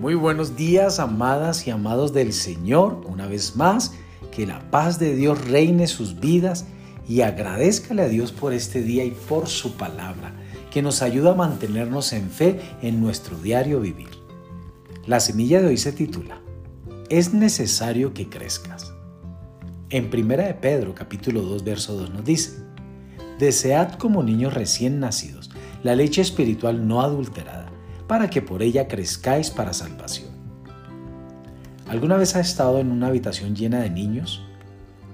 Muy buenos días, amadas y amados del Señor. Una vez más, que la paz de Dios reine sus vidas y agradezcale a Dios por este día y por su palabra, que nos ayuda a mantenernos en fe en nuestro diario vivir. La semilla de hoy se titula Es necesario que crezcas. En 1 de Pedro capítulo 2 verso 2 nos dice, Desead como niños recién nacidos la leche espiritual no adulterada para que por ella crezcáis para salvación. ¿Alguna vez has estado en una habitación llena de niños?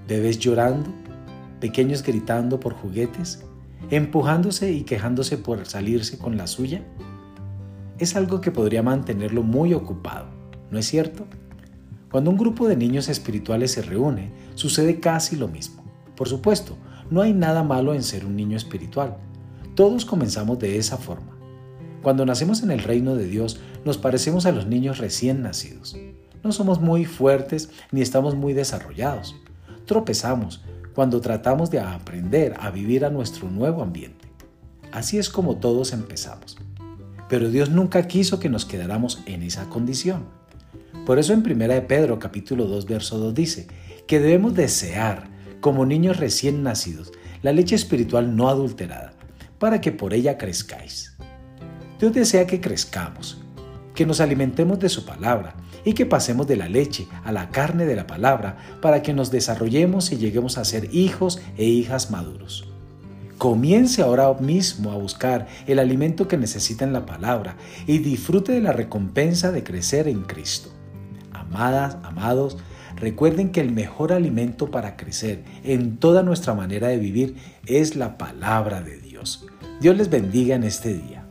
¿Bebés llorando? ¿Pequeños gritando por juguetes? ¿Empujándose y quejándose por salirse con la suya? Es algo que podría mantenerlo muy ocupado, ¿no es cierto? Cuando un grupo de niños espirituales se reúne, sucede casi lo mismo. Por supuesto, no hay nada malo en ser un niño espiritual. Todos comenzamos de esa forma. Cuando nacemos en el reino de Dios, nos parecemos a los niños recién nacidos. No somos muy fuertes ni estamos muy desarrollados. Tropezamos cuando tratamos de aprender a vivir a nuestro nuevo ambiente. Así es como todos empezamos. Pero Dios nunca quiso que nos quedáramos en esa condición. Por eso en 1 de Pedro capítulo 2 verso 2 dice que debemos desear, como niños recién nacidos, la leche espiritual no adulterada, para que por ella crezcáis. Dios desea que crezcamos, que nos alimentemos de su palabra y que pasemos de la leche a la carne de la palabra para que nos desarrollemos y lleguemos a ser hijos e hijas maduros. Comience ahora mismo a buscar el alimento que necesita en la palabra y disfrute de la recompensa de crecer en Cristo. Amadas, amados, recuerden que el mejor alimento para crecer en toda nuestra manera de vivir es la palabra de Dios. Dios les bendiga en este día.